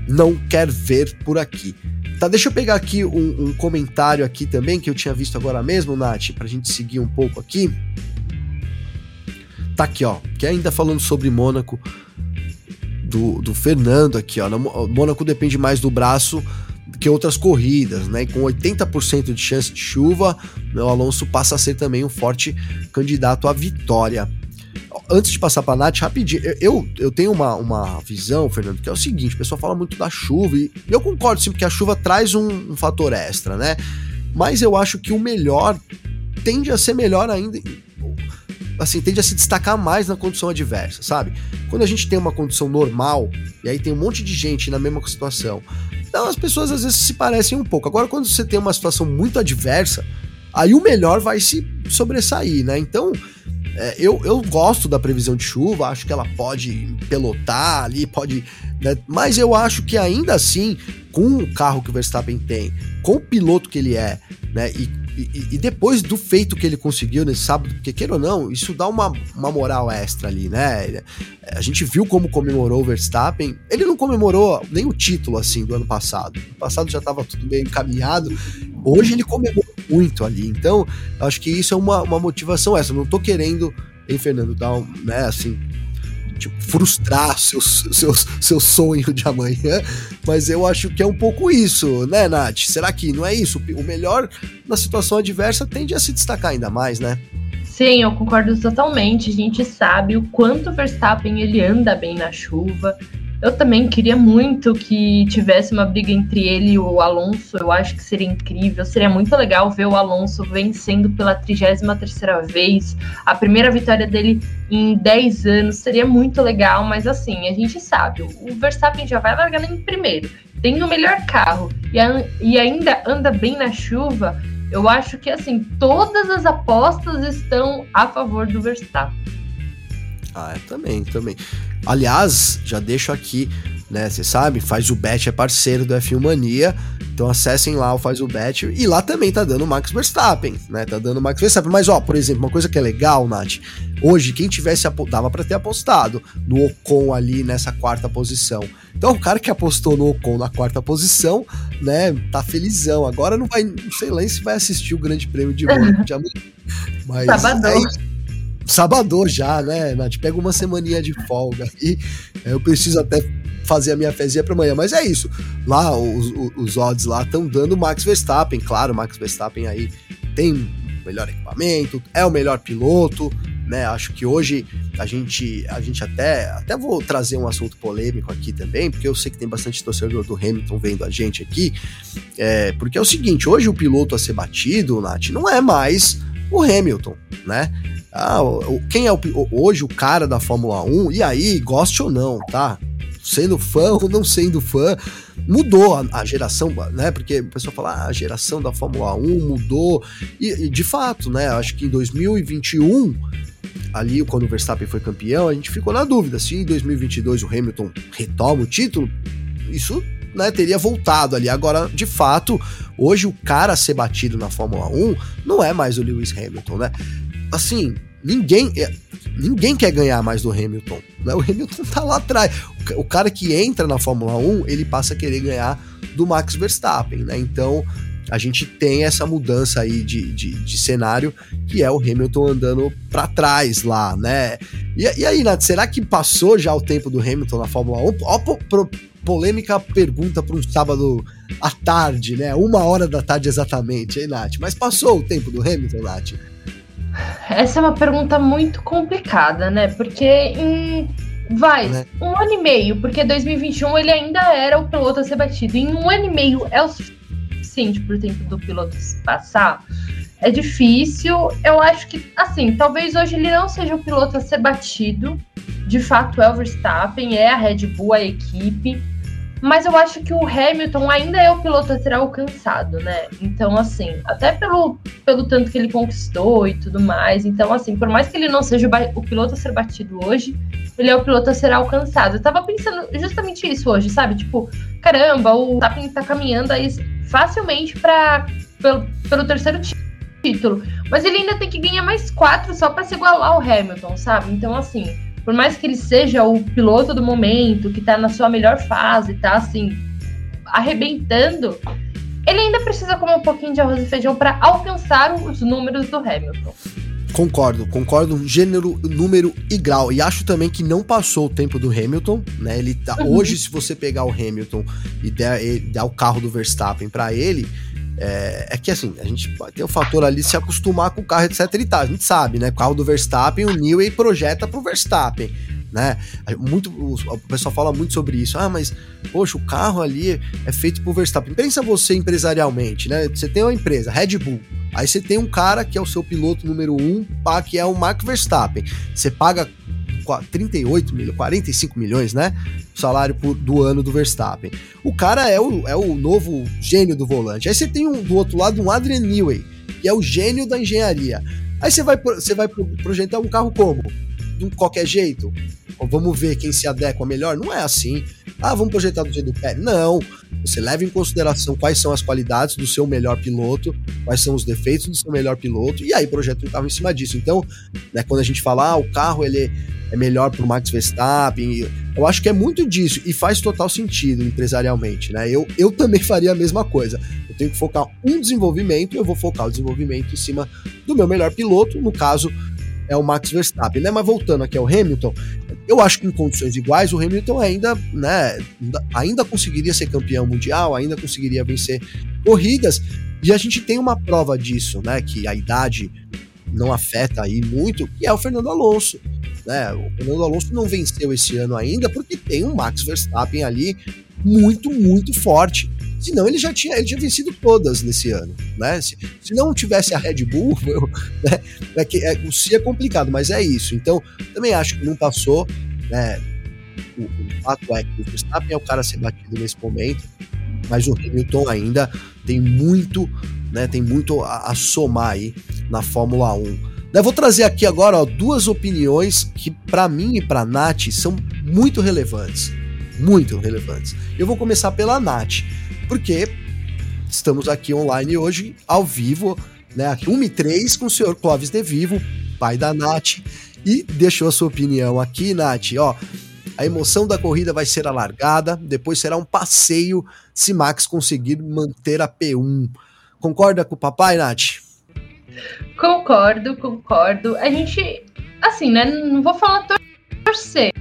não quer ver por aqui. Tá, deixa eu pegar aqui um, um, comentário aqui também que eu tinha visto agora mesmo, Nath, pra gente seguir um pouco aqui. Tá aqui, ó, que ainda falando sobre Mônaco, do, do Fernando aqui, ó. Mônaco depende mais do braço que outras corridas, né? E com 80% de chance de chuva, o Alonso passa a ser também um forte candidato à vitória antes de passar para a Nath, rapidinho, eu, eu tenho uma, uma visão, Fernando, que é o seguinte: o pessoal fala muito da chuva, e eu concordo sim, porque a chuva traz um, um fator extra, né? Mas eu acho que o melhor tende a ser melhor ainda. Assim, tende a se destacar mais na condição adversa, sabe? Quando a gente tem uma condição normal, e aí tem um monte de gente na mesma situação, então as pessoas às vezes se parecem um pouco. Agora, quando você tem uma situação muito adversa, aí o melhor vai se sobressair, né? Então, é, eu, eu gosto da previsão de chuva, acho que ela pode pelotar ali, pode. Né? Mas eu acho que ainda assim, com o carro que o Verstappen tem, com o piloto que ele é, né? E, e, depois do feito que ele conseguiu nesse sábado, porque queira ou não, isso dá uma, uma moral extra ali, né? A gente viu como comemorou o Verstappen. Ele não comemorou nem o título, assim, do ano passado. No passado já estava tudo meio encaminhado. Hoje ele comemorou muito ali. Então, acho que isso é uma, uma motivação essa. Não tô querendo, hein, Fernando, dar um, né, assim, tipo, frustrar seus, seus, seu sonho de amanhã, mas eu acho que é um pouco isso, né, Nath? Será que não é isso? O melhor na situação adversa tende a se destacar ainda mais, né? Sim, eu concordo totalmente. A gente sabe o quanto o Verstappen ele anda bem na chuva. Eu também queria muito que tivesse uma briga entre ele e o Alonso. Eu acho que seria incrível. Seria muito legal ver o Alonso vencendo pela 33 vez. A primeira vitória dele em 10 anos. Seria muito legal, mas assim, a gente sabe. O Verstappen já vai largando em primeiro. Tem o melhor carro e, a, e ainda anda bem na chuva. Eu acho que assim, todas as apostas estão a favor do Verstappen. Ah, é, também, também. Aliás, já deixo aqui, né? Você sabe, faz o bet é parceiro do F1 Mania. Então acessem lá o Faz o Bet. E lá também tá dando Max Verstappen, né? Tá dando Max Verstappen. Mas, ó, por exemplo, uma coisa que é legal, Nath. Hoje, quem tivesse. Dava para ter apostado no Ocon ali nessa quarta posição. Então, o cara que apostou no Ocon na quarta posição, né? Tá felizão. Agora não vai. Não sei lá se vai assistir o Grande Prêmio de Mônaco de amanhã. Mas. Sabadão. É sábado já, né, Nath? Pega uma semaninha de folga e eu preciso até fazer a minha fezinha para amanhã, mas é isso. Lá, os, os odds lá estão dando Max Verstappen, claro, Max Verstappen aí tem melhor equipamento, é o melhor piloto, né? Acho que hoje a gente, a gente até, até vou trazer um assunto polêmico aqui também, porque eu sei que tem bastante torcedor do Hamilton vendo a gente aqui, é, porque é o seguinte, hoje o piloto a ser batido, Nath, não é mais o Hamilton, né? Ah, quem é o, hoje o cara da Fórmula 1? E aí, goste ou não, tá? Sendo fã ou não sendo fã, mudou a, a geração, né? Porque o pessoal fala, ah, a geração da Fórmula 1 mudou. E, e, de fato, né? Acho que em 2021, ali quando o Verstappen foi campeão, a gente ficou na dúvida se em 2022 o Hamilton retoma o título. Isso né, teria voltado ali. Agora, de fato, hoje o cara a ser batido na Fórmula 1 não é mais o Lewis Hamilton, né? Assim, ninguém é, ninguém quer ganhar mais do Hamilton. Né? O Hamilton tá lá atrás. O cara que entra na Fórmula 1, ele passa a querer ganhar do Max Verstappen, né? Então, a gente tem essa mudança aí de, de, de cenário, que é o Hamilton andando para trás lá, né? E, e, aí, Nath, será que passou já o tempo do Hamilton na Fórmula 1? Ó, pro, polêmica pergunta para um sábado à tarde, né? Uma hora da tarde exatamente, hein, Nath? Mas passou o tempo do Hamilton, Nath? Essa é uma pergunta muito complicada, né? Porque em vai, né? um ano e meio, porque 2021 ele ainda era o piloto a ser batido. Em um ano e meio é o suficiente para o tempo do piloto passar? É difícil. Eu acho que, assim, talvez hoje ele não seja o piloto a ser batido. De fato, é o Verstappen, é a Red Bull, a equipe. Mas eu acho que o Hamilton ainda é o piloto a ser alcançado, né? Então, assim, até pelo, pelo tanto que ele conquistou e tudo mais. Então, assim, por mais que ele não seja o, o piloto a ser batido hoje, ele é o piloto a ser alcançado. Eu tava pensando justamente isso hoje, sabe? Tipo, caramba, o Verstappen tá caminhando aí facilmente para pelo, pelo terceiro título. Mas ele ainda tem que ganhar mais quatro só para se igualar ao Hamilton, sabe? Então, assim, por mais que ele seja o piloto do momento, que tá na sua melhor fase, tá assim, arrebentando, ele ainda precisa comer um pouquinho de arroz e feijão para alcançar os números do Hamilton. Concordo, concordo, gênero, número e grau. E acho também que não passou o tempo do Hamilton, né? Ele tá, uhum. Hoje, se você pegar o Hamilton e der, der o carro do Verstappen para ele, é, é, que assim, a gente tem o fator ali se acostumar com o carro, etc e tal. A gente sabe, né? O carro do Verstappen, o Newey projeta pro Verstappen, né? Muito, o pessoal fala muito sobre isso. Ah, mas, poxa, o carro ali é feito pro Verstappen. Pensa você empresarialmente, né? Você tem uma empresa, Red Bull. Aí você tem um cara que é o seu piloto número um, que é o Mark Verstappen. Você paga 38 milhões, 45 milhões, né? Salário por, do ano do Verstappen. O cara é o, é o novo gênio do volante. Aí você tem um, do outro lado um Adrian Newey, que é o gênio da engenharia. Aí você vai, você vai projetar um carro como? De qualquer jeito? Vamos ver quem se adequa melhor? Não é assim. Ah, vamos projetar do jeito do pé. Não. Você leva em consideração quais são as qualidades do seu melhor piloto, quais são os defeitos do seu melhor piloto, e aí projeta um carro em cima disso. Então, né, quando a gente fala, ah, o carro ele é melhor para o Max Verstappen, eu acho que é muito disso e faz total sentido empresarialmente, né? Eu, eu também faria a mesma coisa. Eu tenho que focar um desenvolvimento, eu vou focar o desenvolvimento em cima do meu melhor piloto, no caso é o Max Verstappen, né? Mas voltando aqui ao Hamilton, eu acho que em condições iguais o Hamilton ainda, né, ainda conseguiria ser campeão mundial, ainda conseguiria vencer corridas, e a gente tem uma prova disso, né, que a idade não afeta aí muito, que é o Fernando Alonso. Né? O Fernando Alonso não venceu esse ano ainda porque tem um Max Verstappen ali muito, muito forte. Senão ele já tinha, ele tinha vencido todas nesse ano, né? Se, se não tivesse a Red Bull, né, é que, é, o si é complicado, mas é isso. Então, também acho que não passou, né? O, o fato é que o Verstappen é o cara a ser batido nesse momento, mas o Hamilton ainda tem muito, né? Tem muito a, a somar aí na Fórmula 1. Eu vou trazer aqui agora ó, duas opiniões que para mim e para Nath são muito relevantes, muito relevantes. Eu vou começar pela Nath porque estamos aqui online hoje, ao vivo, né? Aqui 1 e 3 com o senhor Clóvis De Vivo, pai da Nath, e deixou a sua opinião aqui, Nath, ó. A emoção da corrida vai ser alargada, depois será um passeio se Max conseguir manter a P1. Concorda com o papai, Nath? Concordo, concordo. A gente, assim, né? Não vou falar torcer,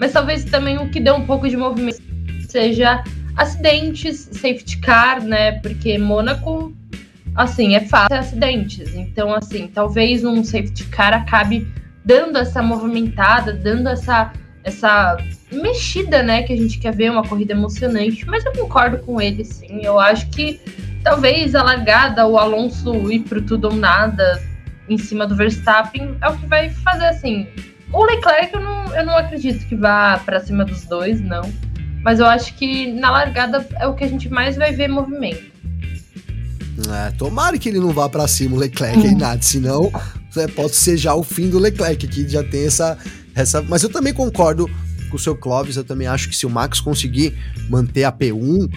mas talvez também o que dê um pouco de movimento seja acidentes, safety car, né? Porque Mônaco, assim, é fácil acidentes. Então, assim, talvez um safety car acabe dando essa movimentada, dando essa essa mexida, né, que a gente quer ver uma corrida emocionante, mas eu concordo com ele, sim. Eu acho que talvez a largada, o Alonso ir pro tudo ou nada em cima do Verstappen é o que vai fazer assim. O Leclerc eu não, eu não acredito que vá para cima dos dois, não. Mas eu acho que na largada é o que a gente mais vai ver movimento. É, tomara que ele não vá para cima o Leclerc e nada, senão é, pode ser já o fim do Leclerc, que já tem essa, essa. Mas eu também concordo com o seu Clóvis, eu também acho que se o Max conseguir manter a P1,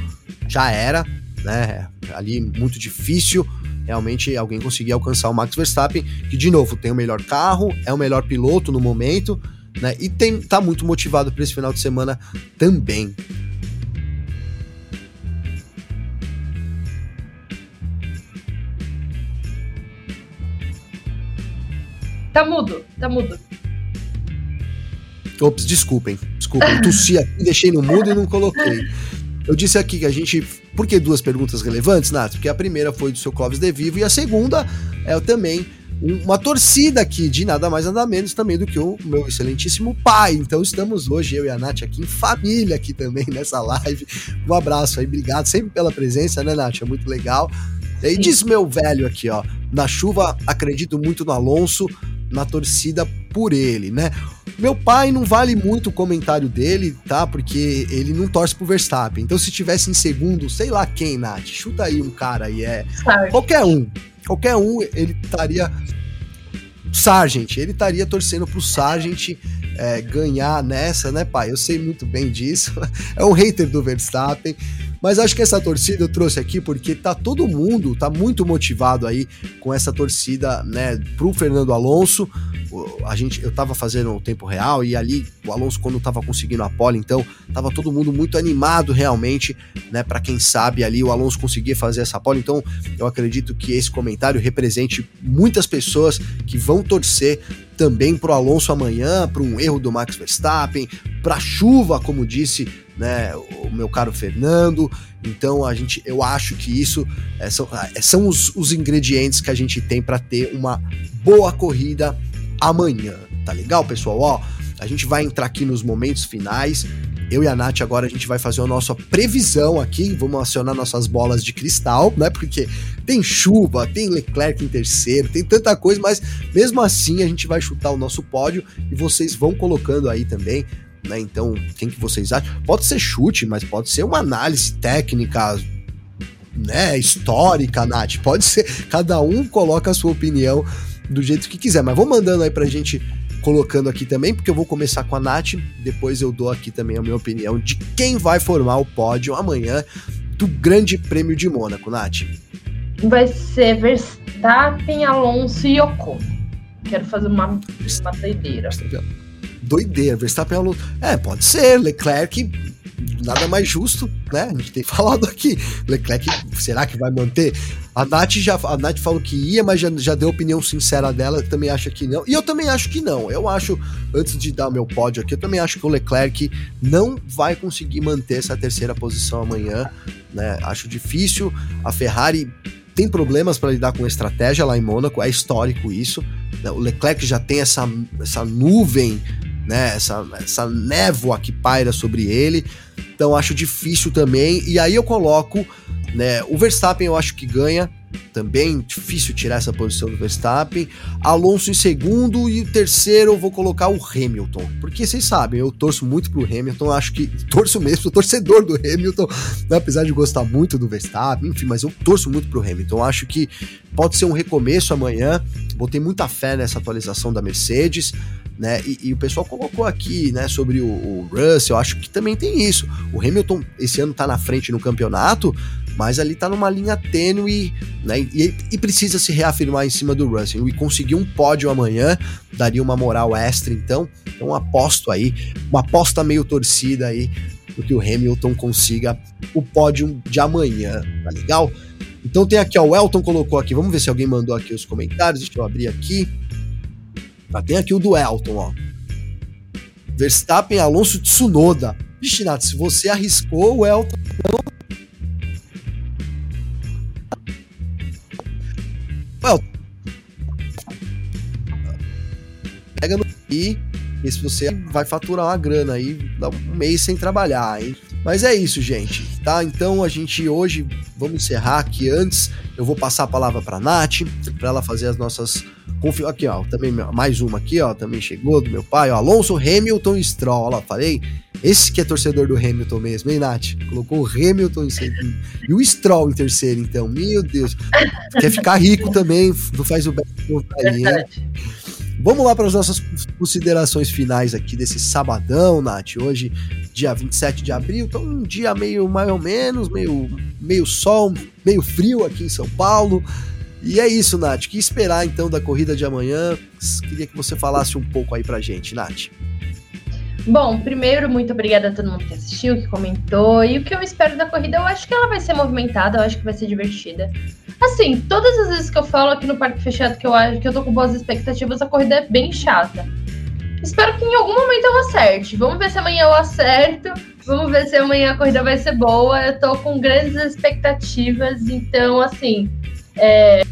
já era, né? Ali muito difícil realmente alguém conseguir alcançar o Max Verstappen, que de novo tem o melhor carro, é o melhor piloto no momento, né? E tem, tá muito motivado para esse final de semana também. Tá mudo, tá mudo. Ops, desculpem, desculpem. Tossi aqui, deixei no mudo e não coloquei. Eu disse aqui que a gente. Por que duas perguntas relevantes, Nath? Porque a primeira foi do seu Clóvis De Vivo e a segunda é também uma torcida aqui de nada mais nada menos também do que o meu excelentíssimo pai. Então estamos hoje, eu e a Nath, aqui em família aqui também nessa live. Um abraço aí, obrigado sempre pela presença, né, Nath? É muito legal. E diz meu velho aqui, ó. Na chuva, acredito muito no Alonso, na torcida por ele, né? Meu pai não vale muito o comentário dele, tá? Porque ele não torce pro Verstappen. Então, se tivesse em segundo, sei lá quem, Nath, chuta aí um cara aí, é. Qualquer um. Qualquer um, ele estaria. Sargent, ele estaria torcendo pro Sargent é, ganhar nessa, né, pai? Eu sei muito bem disso. É um hater do Verstappen. Mas acho que essa torcida eu trouxe aqui porque tá todo mundo, tá muito motivado aí com essa torcida, né, pro Fernando Alonso. A gente, eu tava fazendo o tempo real e ali o Alonso quando tava conseguindo a pole, então tava todo mundo muito animado realmente, né, para quem sabe ali o Alonso conseguir fazer essa pole. Então, eu acredito que esse comentário represente muitas pessoas que vão torcer também pro Alonso amanhã, para um erro do Max Verstappen, para chuva, como disse né, o meu caro Fernando. Então a gente, eu acho que isso é, são, é, são os, os ingredientes que a gente tem para ter uma boa corrida amanhã. Tá legal, pessoal? Ó, a gente vai entrar aqui nos momentos finais. Eu e a Nath agora a gente vai fazer a nossa previsão aqui, vamos acionar nossas bolas de cristal, né? Porque tem chuva, tem Leclerc em terceiro, tem tanta coisa, mas mesmo assim a gente vai chutar o nosso pódio e vocês vão colocando aí também né? Então, quem que vocês acham? Pode ser chute, mas pode ser uma análise técnica, né, histórica, Nath. Pode ser, cada um coloca a sua opinião do jeito que quiser, mas vou mandando aí pra gente colocando aqui também, porque eu vou começar com a Nath, depois eu dou aqui também a minha opinião de quem vai formar o pódio amanhã do Grande Prêmio de Mônaco, Nath. Vai ser Verstappen, Alonso e Ocon. Quero fazer uma, uma doideira. Doideira, Verstappen, Alonso. É, pode ser, Leclerc nada mais justo, né? A gente tem falado aqui. Leclerc, será que vai manter? A Nath, já, a Nath falou que ia, mas já, já deu opinião sincera dela, também acha que não. E eu também acho que não. Eu acho, antes de dar meu pódio aqui, eu também acho que o Leclerc não vai conseguir manter essa terceira posição amanhã, né? Acho difícil. A Ferrari tem problemas para lidar com estratégia lá em Mônaco, é histórico isso. O Leclerc já tem essa, essa nuvem né? Essa, essa névoa que paira sobre ele. Então acho difícil também. E aí eu coloco, né? O Verstappen eu acho que ganha. Também difícil tirar essa posição do Verstappen. Alonso em segundo e o terceiro eu vou colocar o Hamilton. Porque vocês sabem, eu torço muito pro Hamilton, acho que torço mesmo, sou torcedor do Hamilton, né? apesar de gostar muito do Verstappen, enfim, mas eu torço muito pro Hamilton. Acho que pode ser um recomeço amanhã. Botei muita fé nessa atualização da Mercedes né? E, e, o pessoal colocou aqui, né, sobre o, o Russell, eu acho que também tem isso. O Hamilton esse ano tá na frente no campeonato, mas ali tá numa linha tênue, né? E, e, precisa se reafirmar em cima do Russell. E conseguir um pódio amanhã daria uma moral extra, então. Então aposto aí, uma aposta meio torcida aí, para que o Hamilton consiga o pódio de amanhã, tá legal? Então tem aqui, ó, o Elton colocou aqui, vamos ver se alguém mandou aqui os comentários, deixa eu abrir aqui. Tá, tem aqui o do Elton, ó. Verstappen, Alonso, Tsunoda. Vixe, Nath, se você arriscou, o Elton não. Pega no e se você vai faturar uma grana aí, dá um mês sem trabalhar, hein? Mas é isso, gente, tá? Então a gente hoje vamos encerrar aqui antes. Eu vou passar a palavra para Nath, para ela fazer as nossas Confio aqui, ó, também mais uma aqui, ó, também chegou do meu pai, ó, Alonso Hamilton Stroll, ó, falei, esse que é torcedor do Hamilton mesmo, hein, Nath? Colocou o Hamilton em segundo e o Stroll em terceiro, então, meu Deus, quer ficar rico também, não faz o bem aí, hein? Vamos lá para as nossas considerações finais aqui desse sabadão, Nath. Hoje, dia 27 de abril, então um dia meio mais ou menos, meio, meio sol, meio frio aqui em São Paulo. E é isso, Nath. Que esperar então da corrida de amanhã? Queria que você falasse um pouco aí pra gente, Nath. Bom, primeiro, muito obrigada a todo mundo que assistiu, que comentou. E o que eu espero da corrida, eu acho que ela vai ser movimentada, eu acho que vai ser divertida. Assim, todas as vezes que eu falo aqui no Parque Fechado que eu acho que eu tô com boas expectativas, a corrida é bem chata. Espero que em algum momento eu acerte. Vamos ver se amanhã eu acerto. Vamos ver se amanhã a corrida vai ser boa. Eu tô com grandes expectativas, então, assim. É,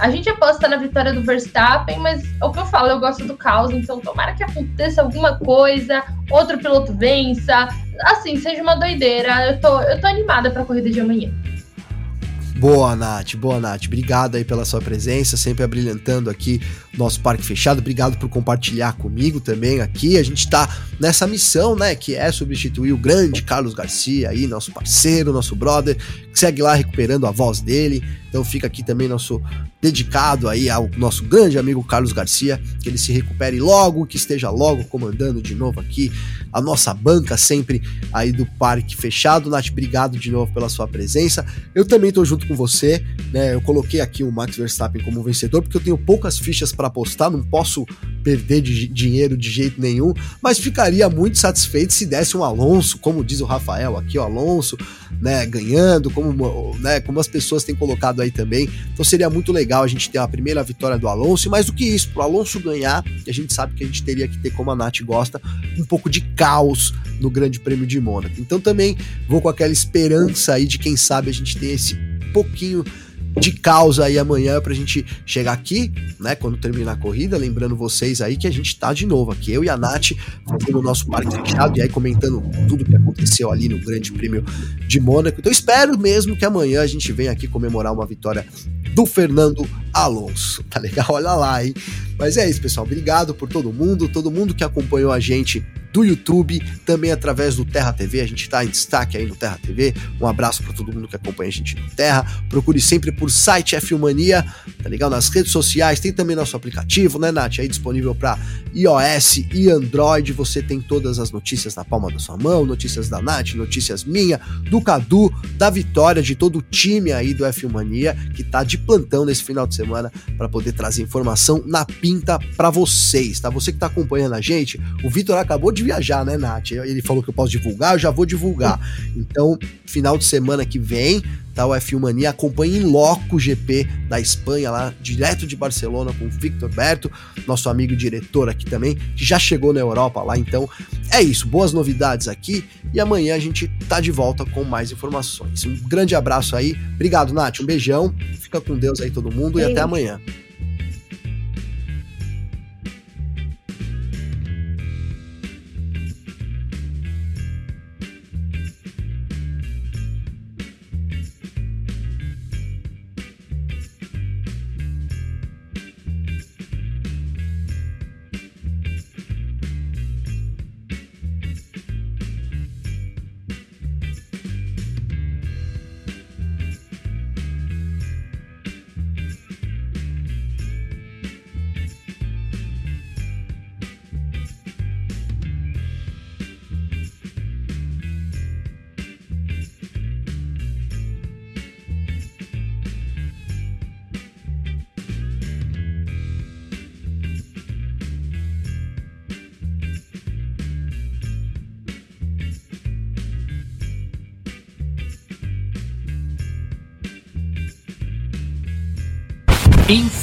a gente aposta na vitória do Verstappen, mas é o que eu falo, eu gosto do caos, então tomara que aconteça alguma coisa, outro piloto vença, assim, seja uma doideira. Eu tô, eu tô animada pra corrida de amanhã. Boa, Nath, boa, Nath. Obrigado aí pela sua presença, sempre abrilhantando aqui nosso parque fechado. Obrigado por compartilhar comigo também aqui. A gente tá nessa missão, né, que é substituir o grande Carlos Garcia aí, nosso parceiro, nosso brother, segue lá recuperando a voz dele. Então fica aqui também nosso dedicado aí ao nosso grande amigo Carlos Garcia, que ele se recupere logo, que esteja logo comandando de novo aqui a nossa banca sempre aí do parque fechado. Nath, obrigado de novo pela sua presença. Eu também tô junto com você, né? Eu coloquei aqui o Max Verstappen como vencedor porque eu tenho poucas fichas para apostar, não posso perder de dinheiro de jeito nenhum, mas ficaria muito satisfeito se desse um Alonso, como diz o Rafael aqui, o Alonso, né, ganhando, como, né, como as pessoas têm colocado aí também. Então seria muito legal a gente ter a primeira vitória do Alonso, e mais do que isso, pro Alonso ganhar, a gente sabe que a gente teria que ter, como a Nath gosta, um pouco de caos no Grande Prêmio de Mônaco. Então também vou com aquela esperança aí de quem sabe a gente ter esse pouquinho de causa aí amanhã pra gente chegar aqui, né, quando terminar a corrida, lembrando vocês aí que a gente tá de novo aqui, eu e a Nath, fazendo o nosso parque fechado e aí comentando tudo que aconteceu ali no Grande Prêmio de Mônaco. Então espero mesmo que amanhã a gente venha aqui comemorar uma vitória do Fernando Alonso. Tá legal? Olha lá, hein? Mas é isso, pessoal. Obrigado por todo mundo, todo mundo que acompanhou a gente do YouTube, também através do Terra TV. A gente está em destaque aí no Terra TV. Um abraço para todo mundo que acompanha a gente no Terra. Procure sempre por site F-Mania, tá legal? Nas redes sociais, tem também nosso aplicativo, né, Nath? Aí disponível para iOS e Android. Você tem todas as notícias na palma da sua mão, notícias da Nath, notícias minha, do Cadu, da Vitória, de todo o time aí do F-Mania que tá de plantão nesse final de semana para poder trazer informação na pinta para vocês, tá? Você que tá acompanhando a gente, o Vitor acabou de viajar, né, Nath? Ele falou que eu posso divulgar, eu já vou divulgar. Então, final de semana que vem, tá? O F1 Mania acompanha em loco o GP da Espanha, lá direto de Barcelona, com o Victor Berto, nosso amigo diretor aqui também, que já chegou na Europa lá. Então, é isso. Boas novidades aqui e amanhã a gente tá de volta com mais informações. Um grande abraço aí. Obrigado, Nath. Um beijão. Fica com Deus aí, todo mundo, Beijo. e até amanhã.